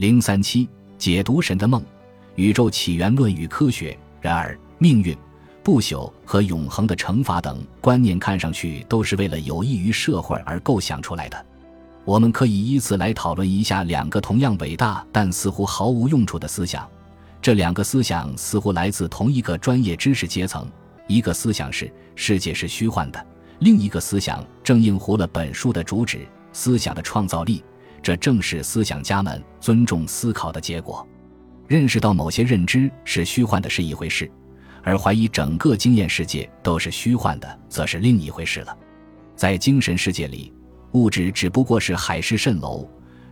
零三七解读神的梦，宇宙起源论与科学。然而，命运、不朽和永恒的惩罚等观念看上去都是为了有益于社会而构想出来的。我们可以依次来讨论一下两个同样伟大但似乎毫无用处的思想。这两个思想似乎来自同一个专业知识阶层。一个思想是世界是虚幻的，另一个思想正应和了本书的主旨：思想的创造力。这正是思想家们尊重思考的结果。认识到某些认知是虚幻的是一回事，而怀疑整个经验世界都是虚幻的，则是另一回事了。在精神世界里。物质只不过是海市蜃楼，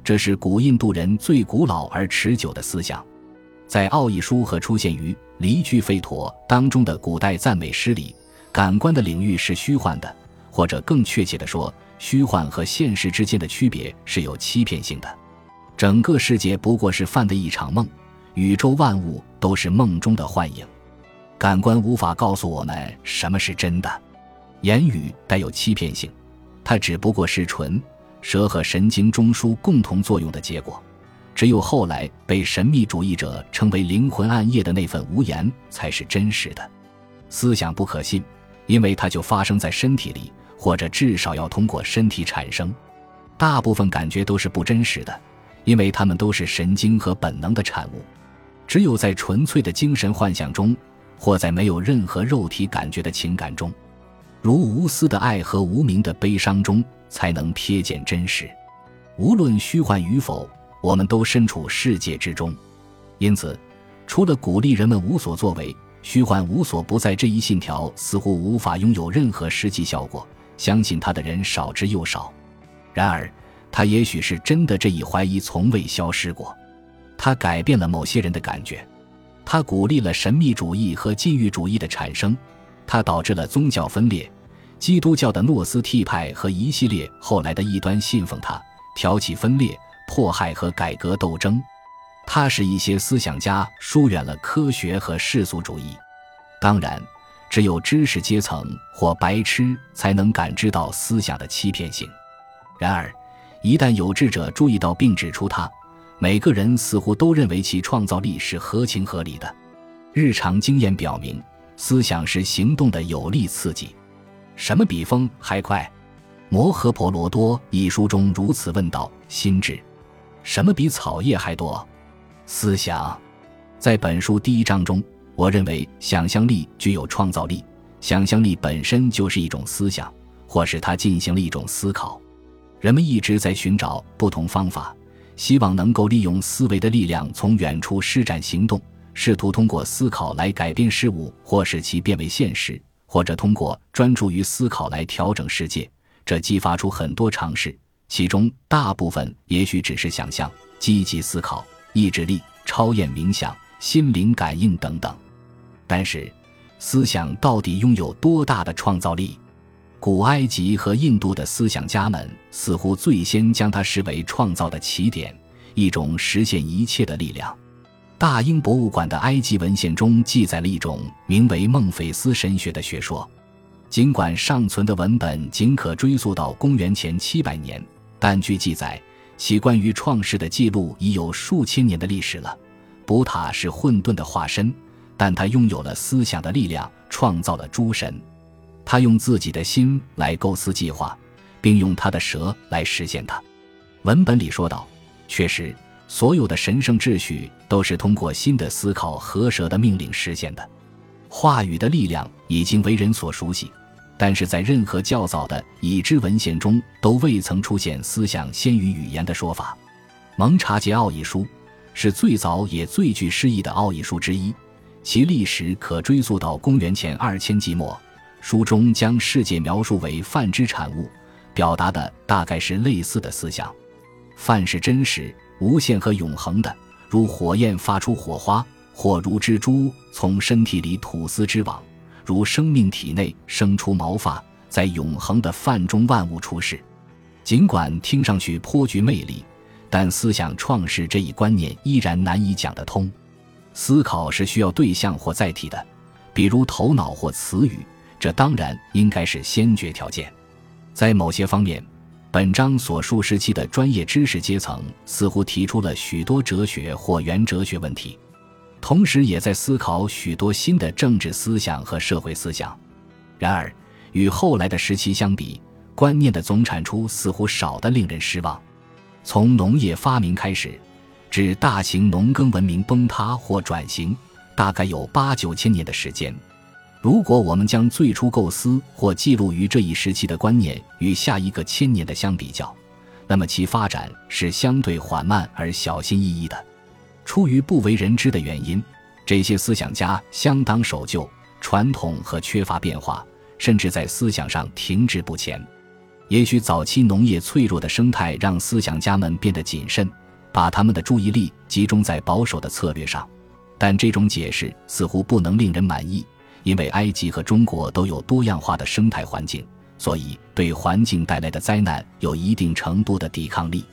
这是古印度人最古老而持久的思想。在奥义书和出现于离句吠陀当中的古代赞美诗里，感官的领域是虚幻的，或者更确切地说，虚幻和现实之间的区别是有欺骗性的。整个世界不过是犯的一场梦，宇宙万物都是梦中的幻影。感官无法告诉我们什么是真的，言语带有欺骗性。它只不过是唇、舌和神经中枢共同作用的结果，只有后来被神秘主义者称为灵魂暗夜的那份无言才是真实的。思想不可信，因为它就发生在身体里，或者至少要通过身体产生。大部分感觉都是不真实的，因为它们都是神经和本能的产物。只有在纯粹的精神幻想中，或在没有任何肉体感觉的情感中。如无私的爱和无名的悲伤中，才能瞥见真实。无论虚幻与否，我们都身处世界之中。因此，除了鼓励人们无所作为、虚幻无所不在这一信条，似乎无法拥有任何实际效果。相信他的人少之又少。然而，他也许是真的。这一怀疑从未消失过。他改变了某些人的感觉。他鼓励了神秘主义和禁欲主义的产生。他导致了宗教分裂，基督教的诺斯替派和一系列后来的异端信奉他，挑起分裂、迫害和改革斗争。他使一些思想家疏远了科学和世俗主义。当然，只有知识阶层或白痴才能感知到思想的欺骗性。然而，一旦有志者注意到并指出它，每个人似乎都认为其创造力是合情合理的。日常经验表明。思想是行动的有力刺激，什么比风还快？《摩诃婆罗多》一书中如此问道：“心智，什么比草叶还多？”思想，在本书第一章中，我认为想象力具有创造力，想象力本身就是一种思想，或是它进行了一种思考。人们一直在寻找不同方法，希望能够利用思维的力量从远处施展行动。试图通过思考来改变事物，或使其变为现实，或者通过专注于思考来调整世界。这激发出很多尝试，其中大部分也许只是想象、积极思考、意志力、超验冥想、心灵感应等等。但是，思想到底拥有多大的创造力？古埃及和印度的思想家们似乎最先将它视为创造的起点，一种实现一切的力量。大英博物馆的埃及文献中记载了一种名为孟菲斯神学的学说，尽管尚存的文本仅可追溯到公元前七百年，但据记载，其关于创世的记录已有数千年的历史了。卜塔是混沌的化身，但他拥有了思想的力量，创造了诸神。他用自己的心来构思计划，并用他的舌来实现它。文本里说道：“确实。”所有的神圣秩序都是通过新的思考和蛇的命令实现的。话语的力量已经为人所熟悉，但是在任何较早的已知文献中都未曾出现“思想先于语言”的说法。蒙查杰奥义书是最早也最具诗意的奥义书之一，其历史可追溯到公元前二千纪末。书中将世界描述为泛之产物，表达的大概是类似的思想。泛是真实。无限和永恒的，如火焰发出火花，或如蜘蛛从身体里吐丝织网，如生命体内生出毛发，在永恒的范中万物出世。尽管听上去颇具魅力，但思想创世这一观念依然难以讲得通。思考是需要对象或载体的，比如头脑或词语，这当然应该是先决条件。在某些方面。本章所述时期的专业知识阶层似乎提出了许多哲学或原哲学问题，同时也在思考许多新的政治思想和社会思想。然而，与后来的时期相比，观念的总产出似乎少得令人失望。从农业发明开始，至大型农耕文明崩塌或转型，大概有八九千年的时间。如果我们将最初构思或记录于这一时期的观念与下一个千年的相比较，那么其发展是相对缓慢而小心翼翼的。出于不为人知的原因，这些思想家相当守旧、传统和缺乏变化，甚至在思想上停滞不前。也许早期农业脆弱的生态让思想家们变得谨慎，把他们的注意力集中在保守的策略上，但这种解释似乎不能令人满意。因为埃及和中国都有多样化的生态环境，所以对环境带来的灾难有一定程度的抵抗力。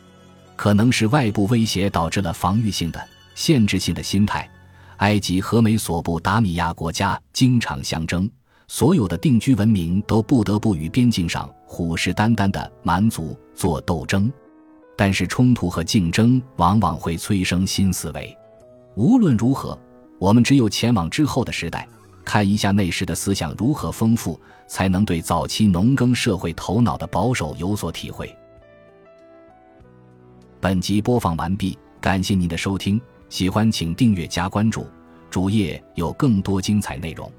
可能是外部威胁导致了防御性的、限制性的心态。埃及和美索不达米亚国家经常相争，所有的定居文明都不得不与边境上虎视眈眈的蛮族做斗争。但是冲突和竞争往往会催生新思维。无论如何，我们只有前往之后的时代。看一下那时的思想如何丰富，才能对早期农耕社会头脑的保守有所体会。本集播放完毕，感谢您的收听，喜欢请订阅加关注，主页有更多精彩内容。